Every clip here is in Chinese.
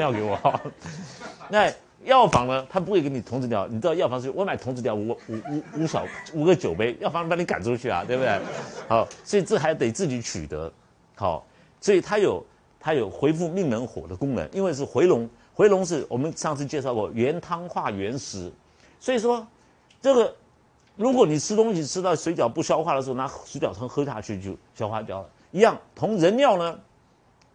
药给我。那药房呢，他不会给你童子尿，你知道药房是我买童子尿五五五五小五个酒杯，药房把你赶出去啊，对不对？好，所以这还得自己取得。好，所以它有它有恢复命门火的功能，因为是回龙，回龙是我们上次介绍过原汤化原食，所以说这个如果你吃东西吃到水饺不消化的时候，拿水饺汤喝下去就消化掉了。一样，同人尿呢，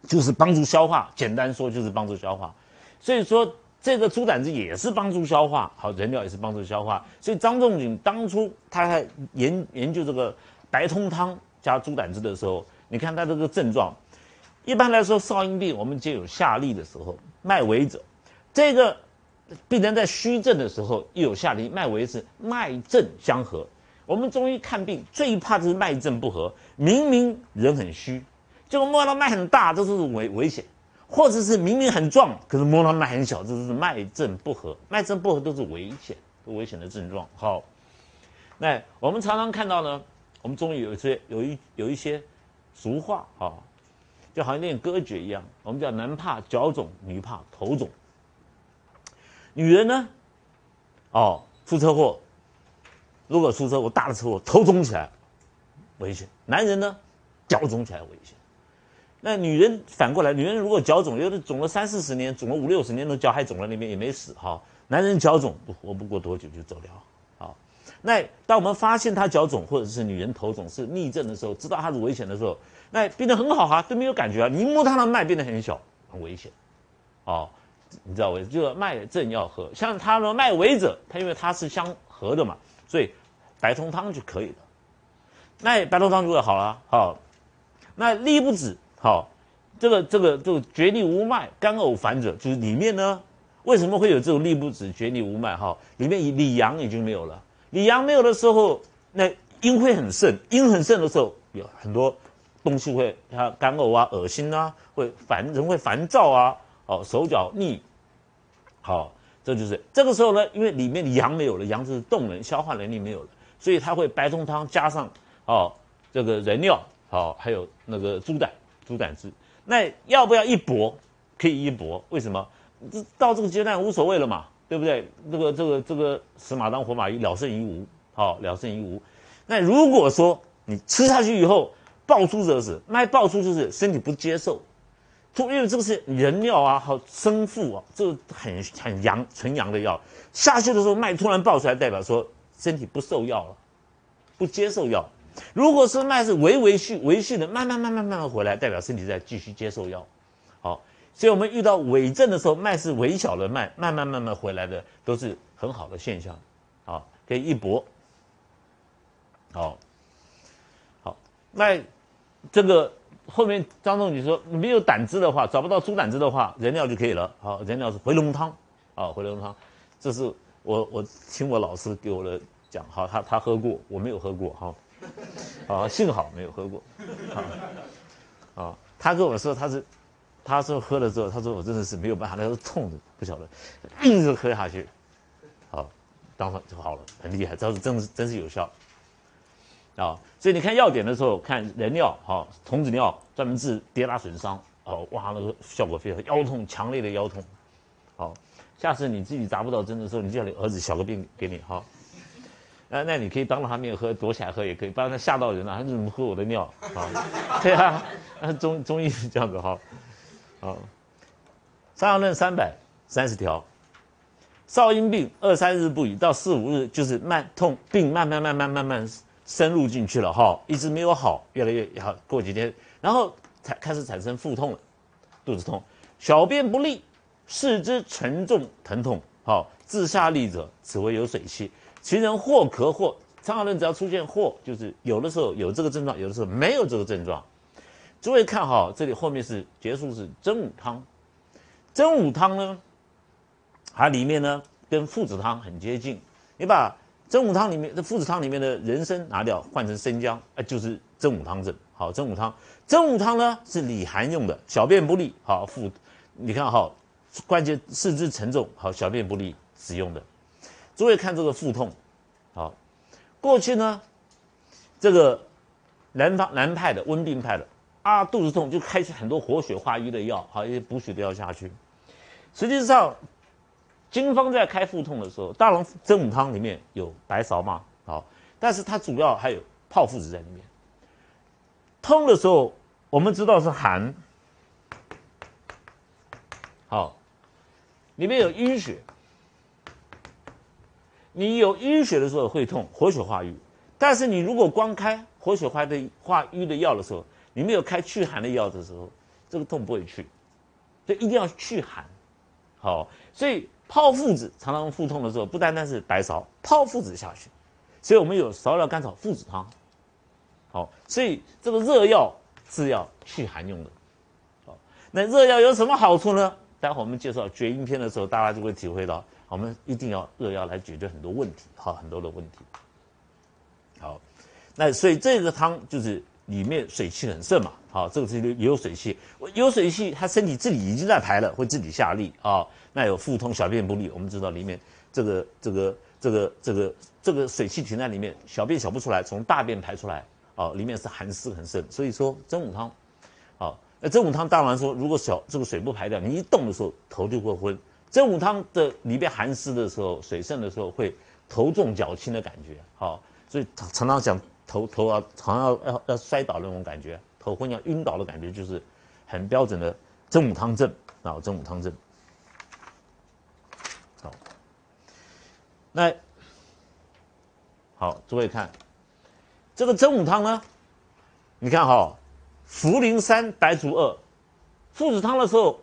就是帮助消化，简单说就是帮助消化。所以说这个猪胆汁也是帮助消化，好，人尿也是帮助消化。所以张仲景当初他还研研究这个白通汤加猪胆汁的时候。你看他这个症状，一般来说，少阴病我们皆有下利的时候，脉为者，这个病人在虚症的时候又有下利，脉为是脉症相合。我们中医看病最怕的是脉症不合，明明人很虚，结果摸到脉很大，这是危危险；或者是明明很壮，可是摸到脉很小，这是脉症不合。脉症不合都是危险，危险的症状。好，那我们常常看到呢，我们中医有一些有一有一些。俗话啊，就好像念歌诀一样，我们叫男怕脚肿，女怕头肿。女人呢，哦，出车祸，如果出车祸大的车祸，头肿起来危险；男人呢，脚肿起来危险。那女人反过来，女人如果脚肿，有的肿了三四十年，肿了五六十年，的脚还肿在那边也没死哈。男人脚肿不活不过多久就走了。好那当我们发现他脚肿，或者是女人头肿是逆症的时候，知道他是危险的时候，那病得很好哈，都没有感觉啊。你摸他的脉变得很小，很危险，哦，你知道为就脉正要合，像他的脉为者，他因为他是相合的嘛，所以白通汤就可以了。那白通汤就会好了，好，那力不止，好，这个这个这个绝逆无脉，肝呕烦者，就是里面呢，为什么会有这种力不止、绝逆无脉？哈，里面里阳已经没有了。里阳没有的时候，那阴会很盛，阴很盛的时候，有很多东西会，它干呕啊、恶心啊，会烦人会烦躁啊，哦，手脚腻，好，这就是这个时候呢，因为里面阳没有了，阳是动能、消化能力没有了，所以它会白通汤加上哦这个人尿，好，还有那个猪胆、猪胆汁，那要不要一搏？可以一搏，为什么？这到这个阶段无所谓了嘛。对不对？这个这个这个死马当活马医，了胜于无。好，了胜于无。那如果说你吃下去以后爆出则死，那爆出就是身体不接受，因为这个是人尿啊，好生腹啊，这个很很阳纯阳的药下去的时候脉突然爆出来，代表说身体不受药了，不接受药。如果是脉是微微续微续的，慢慢慢慢慢慢回来，代表身体在继续接受药。好。所以，我们遇到伪症的时候，脉是微小的脉，慢慢慢慢回来的，都是很好的现象，好，可以一搏。好，好，那这个后面张仲景说，没有胆汁的话，找不到猪胆汁的话，人尿就可以了。好，人尿是回龙汤，啊，回龙汤，这是我我听我老师给我的讲，好，他他喝过，我没有喝过，哈，啊，幸好没有喝过，啊，他跟我说他是。他说喝了之后，他说我真的是没有办法，那是痛的，不晓得，硬是喝下去，好，当场就好了，很厉害，这是真真是有效，啊，所以你看药典的时候，看人尿，好，童子尿专门治跌打损伤，哦，哇，那个效果非常，腰痛，强烈的腰痛，好，下次你自己扎不到针的时候，你叫你儿子小个病给你，好，那那你可以当着他面喝，躲起来喝也可以，不然他吓到人了，他怎么喝我的尿？啊，对啊，那中中医是这样子哈。啊，《伤阳论》三百三十条，少阴病二三日不愈，到四五日就是慢痛病，慢慢慢慢慢慢深入进去了哈，一直没有好，越来越好，过几天，然后才开始产生腹痛了，肚子痛，小便不利，四肢沉重疼痛，好，自下利者，此为有水气，其人或咳或，《伤阳论》只要出现或，就是有的时候有这个症状，有的时候没有这个症状。诸位看好，这里后面是结束是真武汤，真武汤呢，它里面呢跟附子汤很接近。你把真武汤里面的附子汤里面的人参拿掉，换成生姜，哎，就是真武汤症。好，真武汤，真武汤呢是里寒用的，小便不利。好，附，你看好，关节四肢沉重，好，小便不利使用的。诸位看这个腹痛，好，过去呢，这个南方南派的温病派的。啊，肚子痛就开始很多活血化瘀的药，好一些补血的药下去。实际上，经方在开腹痛的时候，大龙真武汤里面有白芍嘛，好，但是它主要还有炮附子在里面。痛的时候，我们知道是寒，好，里面有淤血。你有淤血的时候会痛，活血化瘀。但是你如果光开活血化的化瘀的药的时候，你没有开祛寒的药的时候，这个痛不会去。所以一定要祛寒，好。所以泡附子常常腹痛的时候，不单单是白芍，泡附子下去。所以我们有芍药甘草附子汤，好。所以这个热药是要祛寒用的，好。那热药有什么好处呢？待会我们介绍厥阴篇的时候，大家就会体会到，我们一定要热药来解决很多问题，好，很多的问题。好，那所以这个汤就是里面水气很盛嘛，好，这个是也有水气，有水气，他身体自己已经在排了，会自己下利啊。那有腹痛、小便不利，我们知道里面这个这个这个这个这个水气停在里面，小便小不出来，从大便排出来，哦，里面是寒湿很盛，所以说真武汤，好，那真武汤当然说，如果小这个水不排掉，你一动的时候头就会昏。真武汤的里边寒湿的时候，水盛的时候会头重脚轻的感觉，好。所以常常讲头头啊，常常要要摔倒那种感觉，头昏要晕倒的感觉，就是很标准的真武汤症啊，真武汤症。好，那好，诸位看这个真武汤呢，你看哈，茯苓三，白术二，附子汤的时候，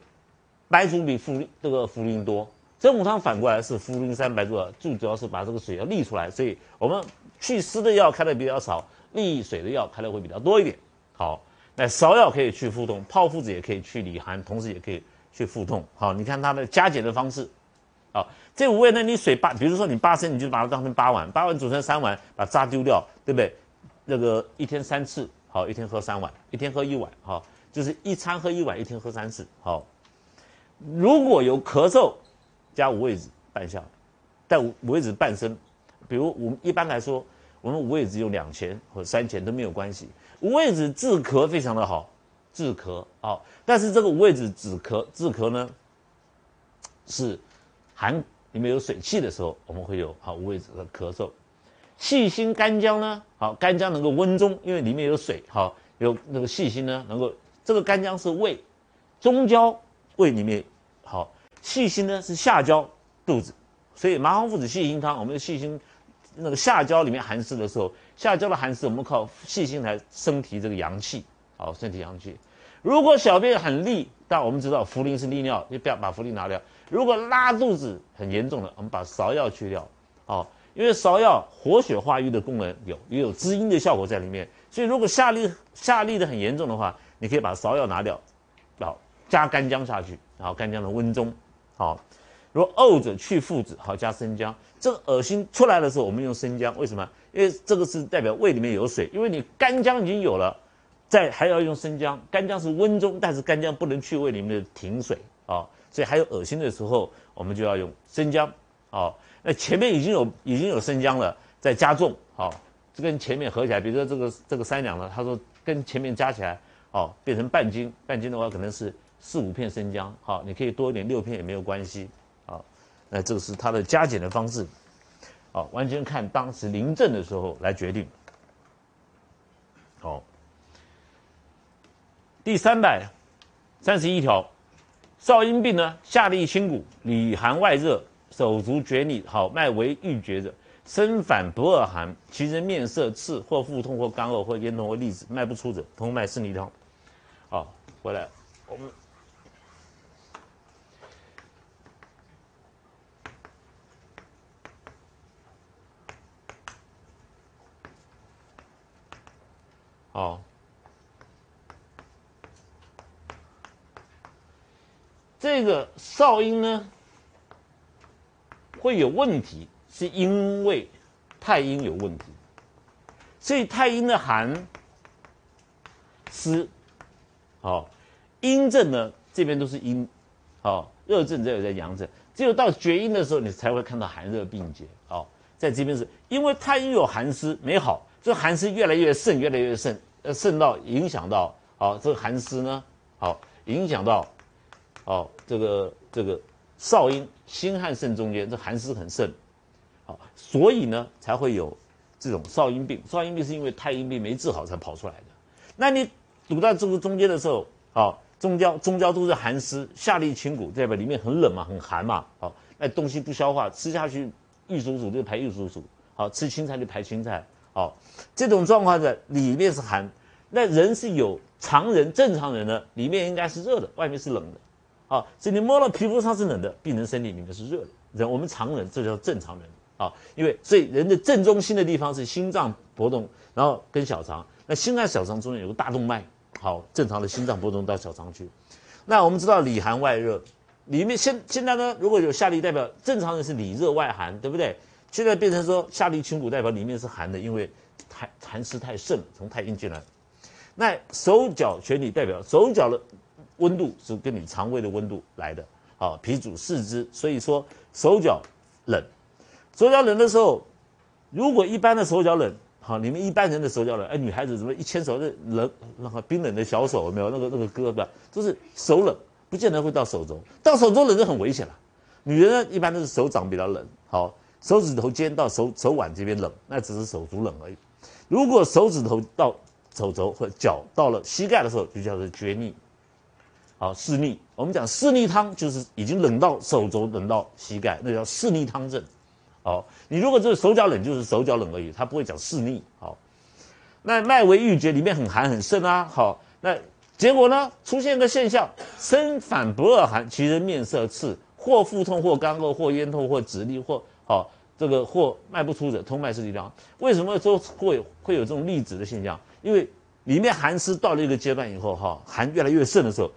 白术比茯这个茯苓多，真武汤反过来是茯苓三，白术二，最主要是把这个水要沥出来，所以我们。祛湿的药开的比较少，利水的药开的会比较多一点。好，那芍药可以去腹痛，泡附子也可以去里寒，同时也可以去腹痛。好，你看它的加减的方式。好，这五味呢，你水八，比如说你八升，你就把它当成八碗，八碗煮成三碗，把渣丢掉，对不对？那个一天三次，好，一天喝三碗，一天喝一碗，好，就是一餐喝一碗，一天喝三次。好，如果有咳嗽，加五味子半下，但五味子半升。比如我们一般来说，我们五味子用两钱或三钱都没有关系。五味子治咳非常的好，治咳啊。但是这个五味子止咳治咳呢，是寒里面有水气的时候，我们会有好五味子的咳嗽。细辛干姜呢，好干姜能够温中，因为里面有水，好有那个细辛呢能够这个干姜是胃，中焦胃里面好，细辛呢是下焦肚子，所以麻黄附子细辛汤，我们的细辛。那个下焦里面寒湿的时候，下焦的寒湿，我们靠细心来升提这个阳气，好，升提阳气。如果小便很利，但我们知道茯苓是利尿，就不要把茯苓拿掉。如果拉肚子很严重的，我们把芍药去掉，哦，因为芍药活血化瘀的功能有，也有滋阴的效果在里面。所以如果下利下利的很严重的话，你可以把芍药拿掉，好，加干姜下去，然后干姜的温中，好。如果呕者去附子，好加生姜。这个恶心出来的时候，我们用生姜，为什么？因为这个是代表胃里面有水。因为你干姜已经有了，再还要用生姜。干姜是温中，但是干姜不能去胃里面的停水啊，所以还有恶心的时候，我们就要用生姜啊。那前面已经有已经有生姜了，再加重好，这跟前面合起来，比如说这个这个三两呢，他说跟前面加起来哦，变成半斤，半斤的话可能是四五片生姜，好，你可以多一点，六片也没有关系。好那这个是它的加减的方式，好，完全看当时临症的时候来决定。好，第三百三十一条，少阴病呢，下利清谷，里寒外热，手足厥逆，好，脉为郁结者，身反不恶寒，其人面色赤，或腹痛，或干呕，或咽痛，或痢止，脉不出者，通脉四逆汤。好，回来我们。哦，这个少阴呢会有问题，是因为太阴有问题，所以太阴的寒湿，好阴症呢这边都是阴，好热症这有在阳症，只有到厥阴的时候，你才会看到寒热并结。哦，在这边是因为太阴有寒湿没好。这寒湿越来越盛，越来越盛，呃，渗到影响到，好，这个寒湿呢，好，影响到，好，这个这个少阴、心和肾中间，这寒湿很盛，好，所以呢才会有这种少阴病。少阴病是因为太阴病没治好才跑出来的。那你堵在这个中间的时候，好，中焦中焦都是寒湿，下利清谷，代表里面很冷嘛，很寒嘛，好，那东西不消化，吃下去玉蜀黍就排玉蜀黍，好吃青菜就排青菜，好，这种状况的里面是寒，那人是有常人正常人的，里面应该是热的，外面是冷的，好，所以你摸到皮肤上是冷的，病人身体里面是热的，人我们常人这叫正常人，啊，因为所以人的正中心的地方是心脏搏动，然后跟小肠。那心脏小肠中间有个大动脉，好，正常的心脏搏动到小肠去。那我们知道里寒外热，里面现现在呢，如果有下利代表正常人是里热外寒，对不对？现在变成说下利清谷代表里面是寒的，因为太寒湿太盛，从太阴进来。那手脚全体代表手脚的温度是跟你肠胃的温度来的，好，脾主四肢，所以说手脚冷，手脚冷的时候，如果一般的手脚冷。好，你们一般人的手脚冷，哎，女孩子怎么一牵手那冷，那个冰冷的小手有没有？那个那个胳膊都是手冷，不见得会到手肘，到手肘冷就很危险了。女人呢，一般都是手掌比较冷，好，手指头尖到手手腕这边冷，那只是手足冷而已。如果手指头到手肘或脚到了膝盖的时候，就叫做厥逆，好，湿逆。我们讲湿逆汤，就是已经冷到手肘，冷到膝盖，那叫湿逆汤症。好，你如果这手脚冷，就是手脚冷而已，他不会讲湿逆。好，那脉为郁结，里面很寒很盛啊。好，那结果呢，出现个现象，身反不恶寒，其人面色赤，或腹痛，或干呕，或咽痛，或止痢，或好这个或脉不出者，通脉是力量。为什么说会会有这种痢止的现象？因为里面寒湿到了一个阶段以后，哈，寒越来越盛的时候，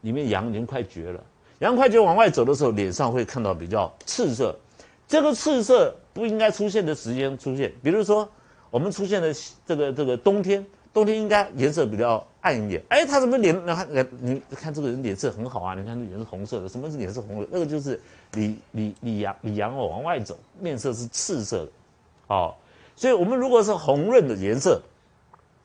里面阳已经快绝了，阳快绝往外走的时候，脸上会看到比较赤色。这个赤色不应该出现的时间出现，比如说我们出现的这个这个冬天，冬天应该颜色比较暗一点。哎，他怎么脸？你看，你看这个人脸色很好啊，你看这脸是红色的，什么是脸色红的？那个就是里里里阳里阳哦往外走，面色是赤色的，哦，所以我们如果是红润的颜色，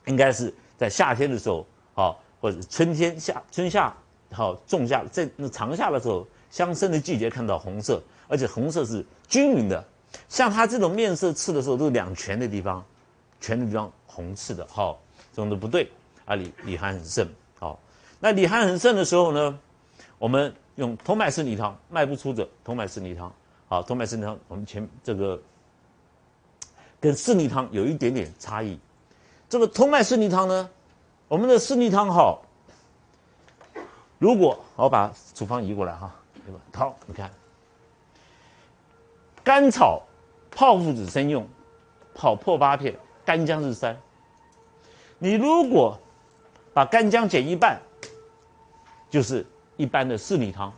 应该是在夏天的时候，哦，或者春天夏春夏好仲夏在那长夏的时候，相生的季节看到红色。而且红色是均匀的，像他这种面色赤的时候，都是两拳的地方，拳的地方红赤的，好，总的不对啊。里里寒很盛，好，那里寒很盛的时候呢，我们用通脉四逆汤，脉不出者通脉四逆汤，好，通脉湿泥汤，我们前这个跟四逆汤有一点点差异。这个通脉四逆汤呢，我们的四逆汤好，如果我把处方移过来哈，对吧？好，你看。甘草泡附子参用，泡破八片，干姜是三。你如果把干姜减一半，就是一般的四逆汤。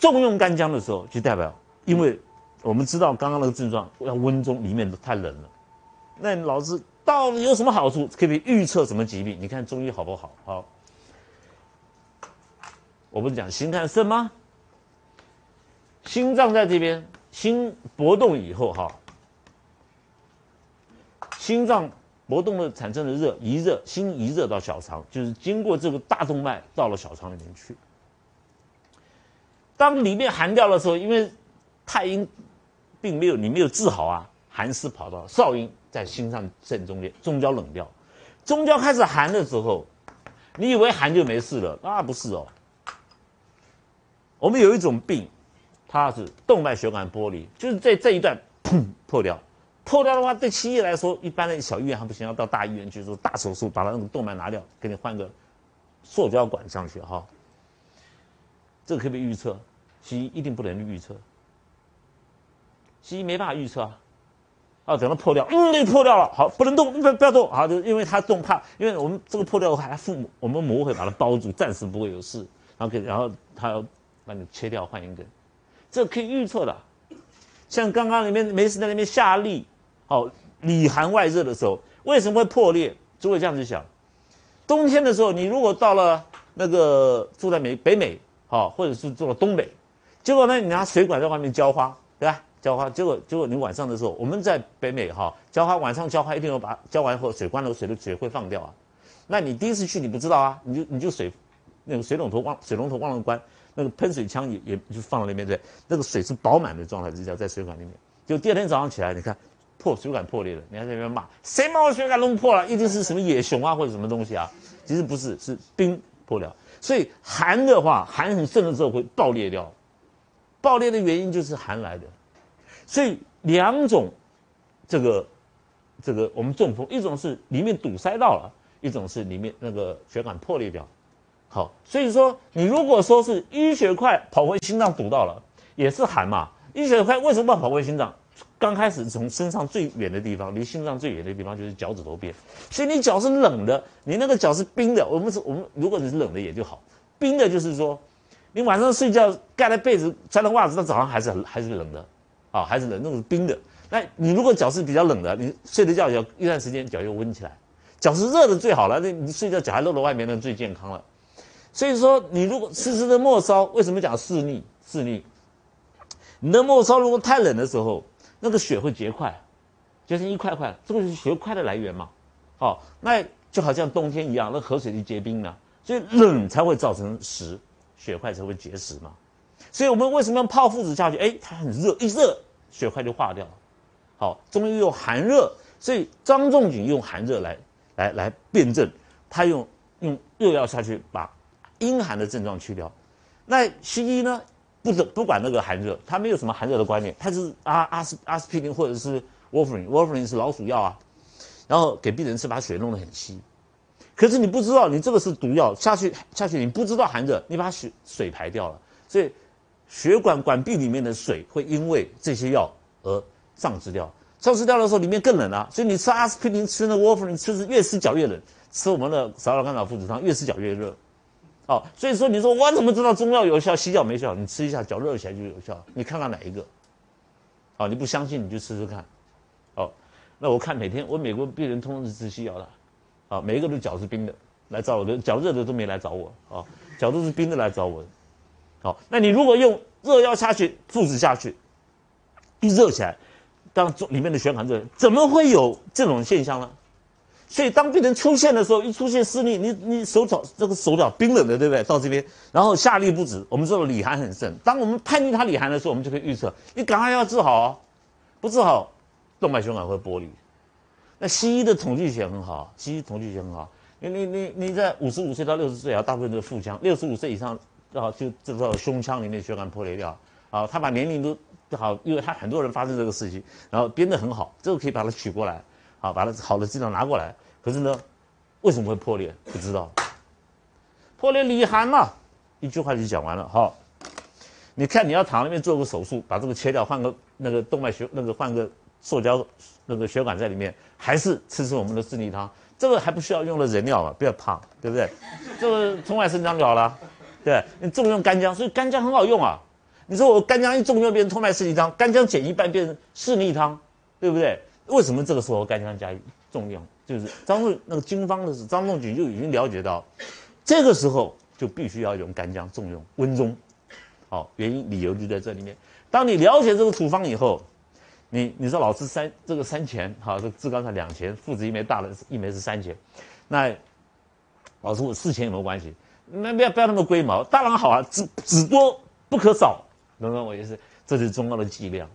重用干姜的时候，就代表，因为我们知道刚刚那个症状要温中，里面都太冷了。那老师到底有什么好处？可以预测什么疾病？你看中医好不好？好，我不是讲心看肾吗？心脏在这边，心搏动以后，哈，心脏搏动的产生的热，一热，心一热到小肠，就是经过这个大动脉到了小肠里面去。当里面寒掉的时候，因为太阴并没有你没有治好啊，寒湿跑到少阴在心上正中间，中焦冷掉，中焦开始寒的时候，你以为寒就没事了，那不是哦。我们有一种病。它是动脉血管剥离，就是在这一段砰破掉，破掉的话，对西医来说，一般的小医院还不行，要到大医院去做大手术，把它那个动脉拿掉，给你换个塑胶管上去哈。这个可不可以预测？西医一定不能预测，西医没办法预测啊。啊，等它破掉，嗯，那破掉了，好，不能动，不不要动，好，就因为它动怕，因为我们这个破掉的话，它父母我们膜会把它包住，暂时不会有事，然后给，然后他要把你切掉，换一根。这可以预测的，像刚刚里面没事在那边下力，好里寒外热的时候，为什么会破裂？诸位这样子想。冬天的时候，你如果到了那个住在美北美，好，或者是住了东北，结果呢，你拿水管在外面浇花，对吧？浇花，结果结果你晚上的时候，我们在北美哈浇花，晚上浇花一定要把浇完后水关了，水的水会放掉啊。那你第一次去你不知道啊，你就你就水那个水龙头忘水龙头忘了关。那个喷水枪也也就放在那边对，那个水是饱满的状态之下在水管里面，就第二天早上起来，你看破水管破裂了，你还在那边骂谁把我水管弄破了？一定是什么野熊啊或者什么东西啊？其实不是，是冰破了。所以寒的话，寒很盛的时候会爆裂掉，爆裂的原因就是寒来的。所以两种这个这个我们中风，一种是里面堵塞到了，一种是里面那个血管破裂掉。好，所以说你如果说是淤血块跑回心脏堵到了，也是寒嘛。淤血块为什么跑回心脏？刚开始从身上最远的地方，离心脏最远的地方就是脚趾头边，所以你脚是冷的，你那个脚是冰的。我们是我们如果你是冷的也就好，冰的就是说，你晚上睡觉盖了被子穿了袜子，到早上还是还是冷的，啊还是冷，那种冰的。那你如果脚是比较冷的，你睡的觉要一段时间脚又温起来，脚是热的最好了，那你睡觉脚还露在外面，那最健康了。所以说，你如果湿湿的末梢，为什么讲湿逆？湿逆，你的末梢如果太冷的时候，那个血会结块，结成一块块，这个是血块的来源嘛？好，那就好像冬天一样，那河水就结冰了，所以冷才会造成实，血块才会结石嘛。所以我们为什么要泡附子下去？哎，它很热，一热血块就化掉了。好，中医用寒热，所以张仲景用寒热来来来辩证，他用用热药下去把。阴寒的症状去掉，那西医呢？不不管那个寒热，他没有什么寒热的观念，他是阿阿司阿司匹林或者是沃夫林，沃夫林是老鼠药啊，然后给病人吃，把血弄得很稀。可是你不知道，你这个是毒药下去下去，你不知道寒热，你把血水排掉了，所以血管管壁里面的水会因为这些药而丧失掉。丧失掉的时候，里面更冷啊，所以你吃阿司匹林，吃那沃夫林，吃是越吃脚越冷，吃我们的芍药甘草附子汤，越吃脚越热。哦，所以说你说我怎么知道中药有效，西药没效？你吃一下，脚热起来就有效。你看看哪一个？哦，你不相信你就试试看。哦，那我看每天我美国病人通通是吃西药的，啊，每一个都脚是冰的来找我的，脚热的都没来找我，啊，脚都是冰的来找我。好，那你如果用热药下去，附子下去，一热起来，当中里面的血管热，怎么会有这种现象呢？所以当病人出现的时候，一出现失力，你你手脚这个手脚冰冷的，对不对？到这边，然后下力不止，我们知道里寒很盛。当我们判定他里寒的时候，我们就可以预测，你赶快要治好哦，不治好，动脉血管会剥离。那西医的统计学很好，西医统计学很好。你你你你在五十五岁到六十岁啊，大部分都是腹腔；六十五岁以上啊，就这个胸腔里面血管破裂掉啊。他把年龄都好，因为他很多人发生这个事情，然后编得很好，这个可以把它取过来。好，把它好的资料拿过来。可是呢，为什么会破裂？不知道。破裂里寒嘛，一句话就讲完了。好，你看你要躺那边做个手术，把这个切掉，换个那个动脉血那个换个塑胶那个血管在里面，还是吃吃我们的四逆汤？这个还不需要用了人尿嘛？不要怕，对不对？这个从外生长就好了。对，你重用干姜，所以干姜很好用啊。你说我干姜一重用变成通脉四逆汤，干姜减一半变成四逆汤，对不对？为什么这个时候干姜加重用？就是张仲那个经方的是张仲景就已经了解到，这个时候就必须要用干姜重用温中，好，原因理由就在这里面。当你了解这个处方以后，你你说老师三这个三钱，好，这治肝才两钱，附子一枚大的一枚是三钱，那老师我四钱有没有关系？那不要不要那么龟毛，当然好啊，只只多不可少，懂不懂我意思？这是中药的剂量。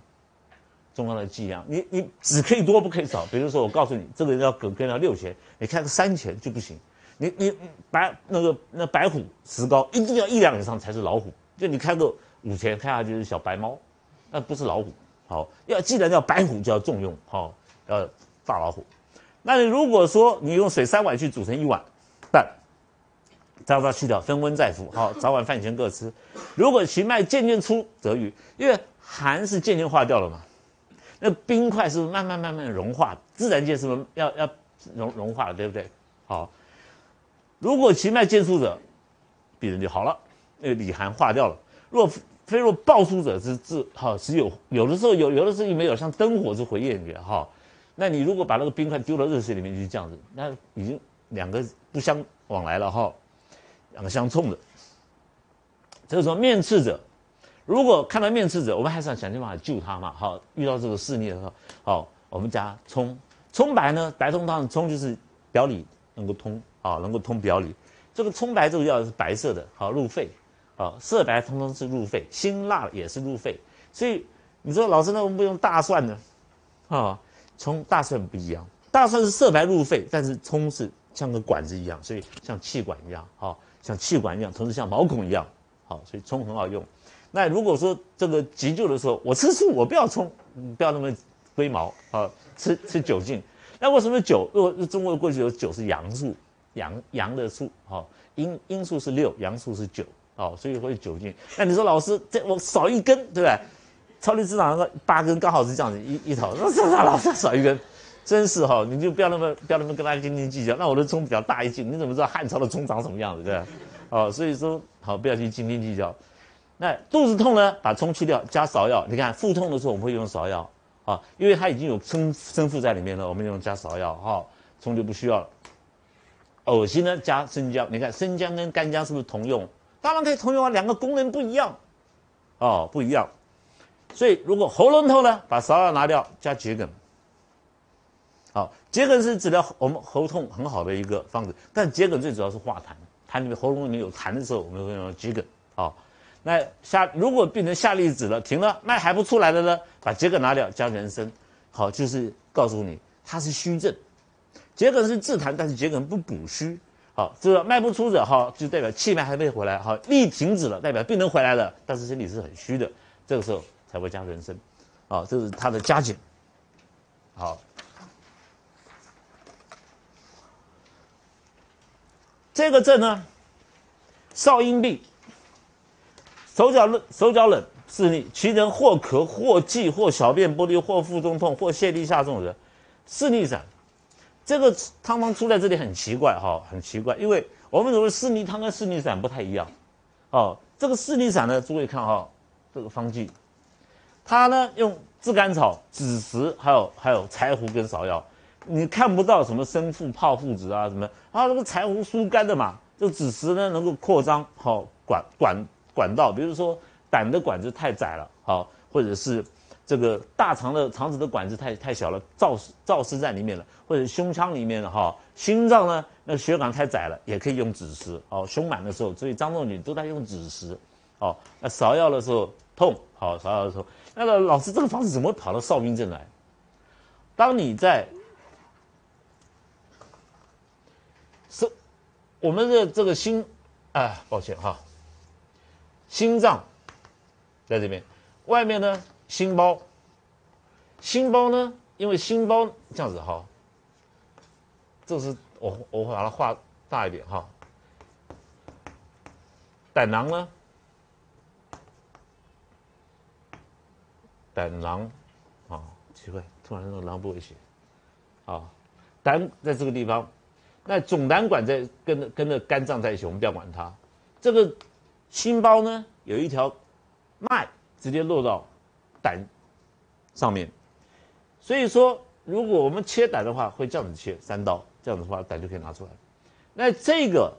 中药的剂量，你你只可以多不可以少。比如说，我告诉你，这个人要葛根要六钱，你开个三钱就不行。你你白那个那白虎石膏一定要一两以上才是老虎。就你开个五钱，开下去是小白猫，那不是老虎。好，要既然叫白虎就要重用，好，要大老虎。那你如果说你用水三碗去煮成一碗半，再把它去掉，分温再服。好，早晚饭前各吃。如果其脉渐渐出则愈，因为寒是渐渐化掉了嘛。那冰块是慢慢慢慢融化，自然界是不是要要融融化了，对不对？好，如果其脉渐出者，病人就好了，那个里寒化掉了。若非若暴出者是治好，只有有的时候有，有的时候没有，像灯火是回焰绝哈。那你如果把那个冰块丢到热水里面，就这样子，那已经两个不相往来了哈，两个相冲的。这个时候面赤者。如果看到面赤者，我们还是要想尽办法救他嘛。好，遇到这个视逆的时候，好，我们加葱。葱白呢，白通汤葱就是表里能够通啊，能够通表里。这个葱白这个药是白色的，好入肺，啊，色白通通是入肺，辛辣也是入肺。所以你说老师，那我们不用大蒜呢？啊，葱大蒜不一样，大蒜是色白入肺，但是葱是像个管子一样，所以像气管一样，好，像气管一样，同时像毛孔一样，好，所以葱很好用。那如果说这个急救的时候，我吃醋，我不要葱，不要那么龟毛啊，吃吃酒精。那为什么酒？如果中国过去有酒是阳数，阳阳的数，好，阴阴数是六，阳数是九，哦，所以会酒精。那你说老师，这我少一根，对不对？超级市场上八根刚好是这样子一一头，那这老师少一根，真是哈，你就不要那么不要那么跟他斤斤计较。那我的葱比较大一斤，你怎么知道汉朝的葱长什么样子，对吧？哦，所以说好不要去斤斤计较。那肚子痛呢，把葱去掉，加芍药。你看腹痛的时候我们会用芍药。啊，因为它已经有生生附在里面了，我们用加芍药，哈，葱就不需要了。恶心呢，加生姜。你看生姜跟干姜是不是同用？当然可以同用啊，两个功能不一样，哦，不一样。所以如果喉咙痛呢，把芍药拿掉，加桔梗。好，桔梗是治疗我们喉痛很好的一个方子，但桔梗最主要是化痰，痰里面喉咙里面有痰的时候，我们会用桔梗，啊。那下如果病人下痢止了，停了，脉还不出来的呢，把桔梗拿掉，加人参，好，就是告诉你它是虚症。桔梗是治痰，但是桔梗不补虚，好，这个脉不出者，哈，就代表气脉还没回来，好，力停止了，代表病人回来了，但是身体是很虚的，这个时候才会加人参，好，这是它的加减，好，这个症呢，少阴病。手脚冷，手脚冷，是你其人或咳或悸或小便不利或腹中痛或泻痢下重者，四逆散。这个汤方出在这里很奇怪哈，很奇怪，因为我们所谓四逆汤跟四逆散不太一样。哦，这个四逆散呢，诸位看哈，这个方剂，它呢用炙甘草、枳实，还有还有柴胡跟芍药，你看不到什么生附炮附子啊什么，啊这个柴胡疏肝的嘛，这枳实呢能够扩张好管管。管道，比如说胆的管子太窄了，好，或者是这个大肠的肠子的管子太太小了，燥燥湿在里面了，或者胸腔里面了哈，心脏呢那血管太窄了，也可以用枳实，哦，胸满的时候，所以张仲景都在用枳实，哦，那芍药的时候痛，好，芍药的时候，那个老师这个方子怎么跑到少阴症来？当你在是我们的这个心，哎，抱歉哈。心脏在这边，外面呢心包，心包呢，因为心包这样子哈，这是我我会把它画大一点哈。胆囊呢，胆囊啊，奇怪，突然那个囊不会写啊，胆在这个地方，那总胆管在跟着跟着肝脏在一起，我们不要管它，这个。心包呢有一条脉直接落到胆上面，所以说如果我们切胆的话，会这样子切三刀，这样子的话胆就可以拿出来。那这个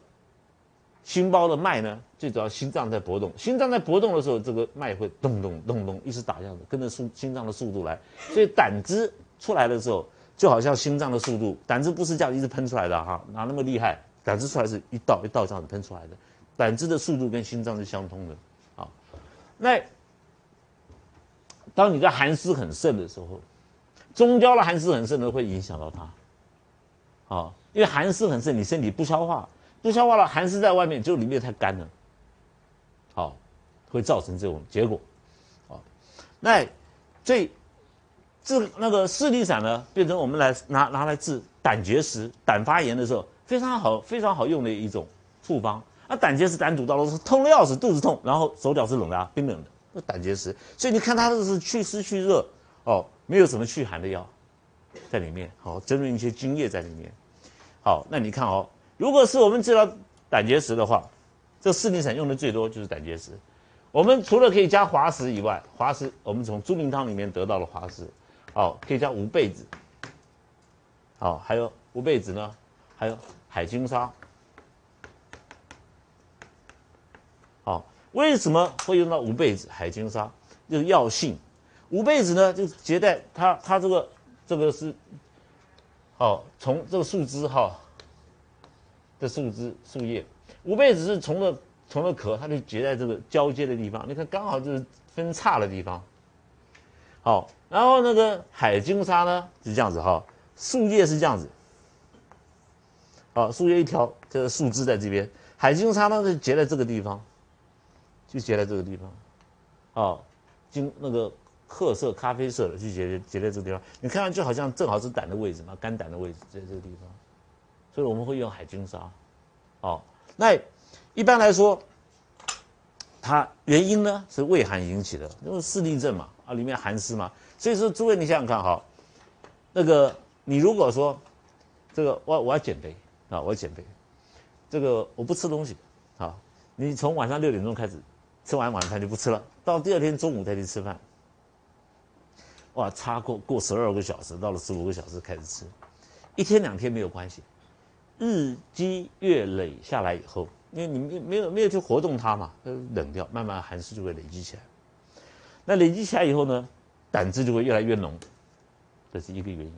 心包的脉呢，最主要心脏在搏动，心脏在搏动的时候，这个脉会咚咚咚咚一直打，这样子跟着速心脏的速度来。所以胆汁出来的时候，就好像心脏的速度，胆汁不是这样一直喷出来的哈，哪那么厉害？胆汁出来是一道一道这样子喷出来的。胆汁的速度跟心脏是相通的，啊，那当你在寒湿很盛的时候，中焦的寒湿很盛呢，会影响到它，啊，因为寒湿很盛，你身体不消化，不消化了，寒湿在外面，就里面太干了，好，会造成这种结果，啊，那这治那个四逆散呢，变成我们来拿拿来治胆结石、胆发炎的时候，非常好、非常好用的一种处方。那胆结石、胆阻道是痛的要死，肚子痛，然后手脚是冷的啊，冰冷的，那胆结石。所以你看它这是祛湿祛热哦，没有什么祛寒的药在里面，好增润一些津液在里面。好，那你看哦，如果是我们治疗胆结石的话，这四逆散用的最多就是胆结石。我们除了可以加滑石以外，滑石我们从猪苓汤里面得到了滑石，好，可以加五倍子，好，还有五倍子呢，还有海金沙。为什么会用到五倍子海金沙？就是药性。五倍子呢，就结在它它这个这个是，哦，从这个树枝哈的树枝树叶。五倍子是从的从的壳，它就结在这个交接的地方。你看，刚好就是分叉的地方。好，然后那个海金沙呢是这样子哈，树叶是这样子。好，树叶一条，这个树枝在这边。海金沙呢是结在这个地方，就结在这个地方。好，金那个褐色、咖啡色的就结结在这个地方。你看上去好像正好是胆的位置嘛，肝胆的位置在这个地方。所以我们会用海金沙。哦，那一般来说，它原因呢是胃寒引起的，因为视力症嘛。啊，里面寒湿嘛，所以说诸位你想想看哈，那个你如果说这个我我要减肥啊，我要减肥，这个我不吃东西啊，你从晚上六点钟开始吃完晚饭就不吃了，到第二天中午再去吃饭，哇，差过过十二个小时，到了十五个小时开始吃，一天两天没有关系，日积月累下来以后，因为你没没有没有去活动它嘛，冷掉，慢慢寒湿就会累积起来。那累积起来以后呢，胆汁就会越来越浓，这是一个原因。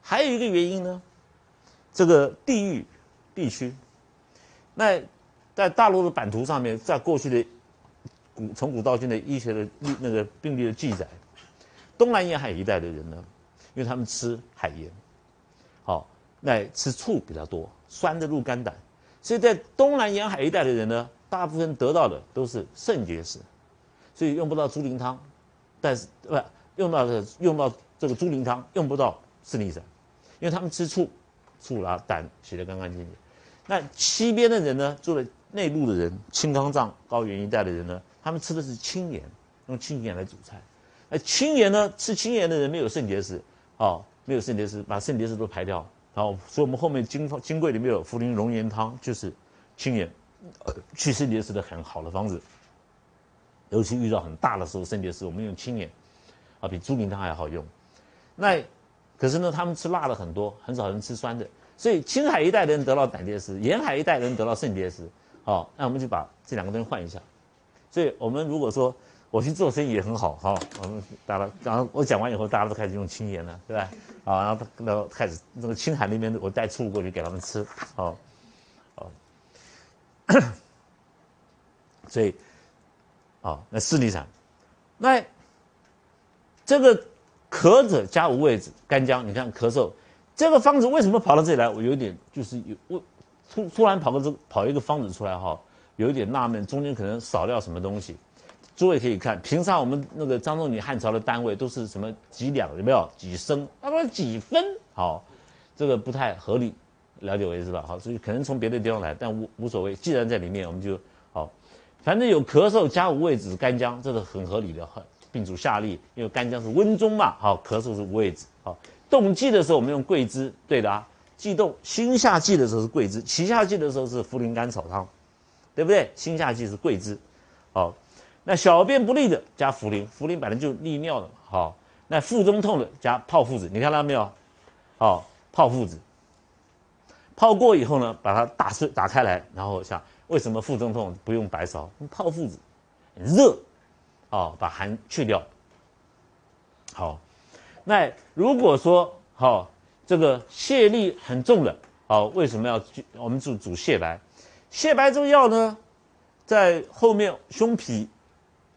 还有一个原因呢，这个地域地区，那在大陆的版图上面，在过去的古从古到今的医学的那个病例的记载，东南沿海一带的人呢，因为他们吃海盐，好，那吃醋比较多，酸的入肝胆，所以在东南沿海一带的人呢，大部分得到的都是肾结石。所以用不到猪苓汤，但是不用到的用到这个猪苓汤用不到四逆散，因为他们吃醋，醋啦胆洗得干干净净。那西边的人呢，住在内陆的人，青康藏高原一带的人呢，他们吃的是青盐，用青盐来煮菜。那青盐呢，吃青盐的人没有肾结石，哦，没有肾结石，把肾结石都排掉。然后，所以我们后面金金柜里面有茯苓龙盐汤，就是青盐去肾结石的很好的方子。尤其遇到很大的时候，肾结石，我们用青盐，啊，比猪苓汤还好用。那可是呢，他们吃辣的很多，很少人吃酸的，所以青海一带的人得到胆结石，沿海一带人得到肾结石。好，那我们就把这两个东西换一下。所以我们如果说我去做生意也很好，哈，我们大家，然后我讲完以后，大家都开始用青盐了，对吧？啊，然后然后开始那个青海那边我带醋过去给他们吃，好，好，所以。啊，那四逆散，那这个咳者加五味子、干姜，你看咳嗽，这个方子为什么跑到这里来？我有点就是有我突突然跑个这跑一个方子出来哈，有一点纳闷，中间可能少掉什么东西。诸位可以看，平常我们那个张仲景汉朝的单位都是什么几两有没有？几升？他说几分？好，这个不太合理，了解我意思吧？好，所以可能从别的地方来，但无无所谓，既然在里面，我们就好。反正有咳嗽加五味子干姜，这是很合理的。病主下利，因为干姜是温中嘛，好，咳嗽是五味子。好，动悸的时候我们用桂枝，对的啊。悸动心下悸的时候是桂枝，脐下悸的时候是茯苓甘草汤，对不对？心下悸是桂枝。好，那小便不利的加茯苓，茯苓本来就利尿的嘛。好，那腹中痛的加炮附子，你看到没有？好，炮附子，泡过以后呢，把它打碎打开来，然后想。为什么腹中痛不用白芍？泡附子，热，哦，把寒去掉。好，那如果说好这个泻力很重的，好，为什么要我们煮煮泻白？泻白这个药呢，在后面胸脾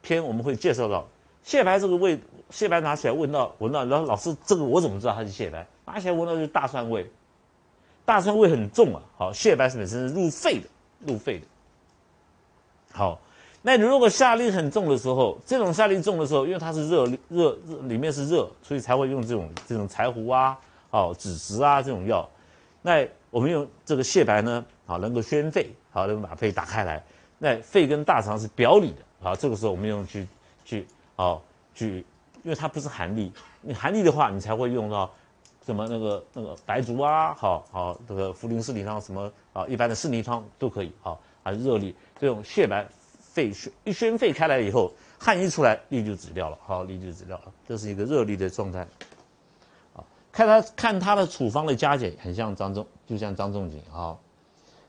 篇我们会介绍到。泻白这个味，泻白拿起来闻到闻到，然后老师这个我怎么知道它是泻白？拿起来闻到就是大蒜味，大蒜味很重啊。好，泻白是本身是入肺的。入肺的，好，那你如果下痢很重的时候，这种下痢重的时候，因为它是热热热，里面是热，所以才会用这种这种柴胡啊、哦枳实啊这种药。那我们用这个泻白呢，好能够宣肺，好能把肺打开来。那肺跟大肠是表里的，好，这个时候我们用去去哦去，因为它不是寒力，你寒力的话，你才会用到。什么那个那个白术啊，好好这个茯苓四逆汤什么啊，一般的四逆汤都可以，好还是热力这种泻白肺宣一宣肺开来以后，汗一出来力就止掉了，好力就止掉了，这是一个热力的状态。啊，看他看他的处方的加减很像张仲，就像张仲景啊，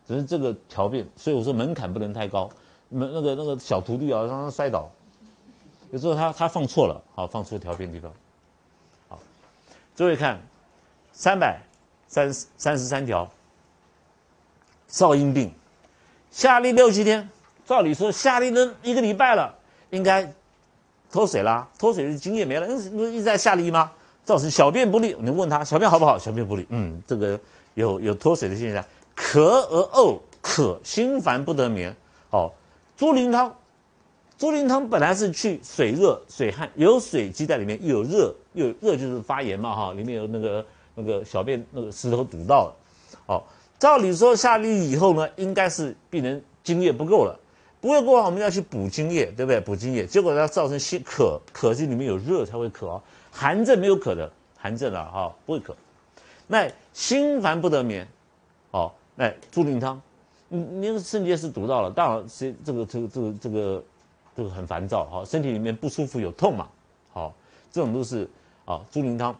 只是这个调病，所以我说门槛不能太高，门那个那个小徒弟啊让他摔倒，有时候他他放错了，好放错调病地方，好，诸位看。三百三三十三条，少阴病，下痢六七天，照理说夏令营一个礼拜了，应该脱水啦，脱水的精液没了，那不是一直在下痢吗？造成小便不利。你问他小便好不好？小便不利，嗯，这个有有脱水的现象，渴而呕，渴心烦不得眠。哦，猪苓汤，猪苓汤本来是去水热水汗，有水积在里面，又有热，又有热就是发炎嘛哈，里面有那个那个小便那个石头堵到了。哦，照理说下痢以后呢，应该是病人津液不够了，不够的话我们要去补津液，对不对？补津液，结果它造成心渴，渴是里面有热才会渴哦。寒症没有渴的，寒症啊，哈，不会渴。那心烦不得眠，哦，哎猪苓汤，你你那个肾结石堵到了，当然是这个这个这个这个这个很烦躁，哈，身体里面不舒服有痛嘛，好，这种都是啊，猪苓汤，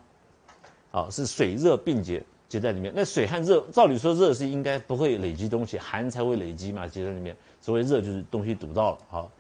啊，是水热并结结在里面。那水和热，照理说热是应该不会累积东西，寒才会累积嘛，结在里面。所谓热就是东西堵到了，好，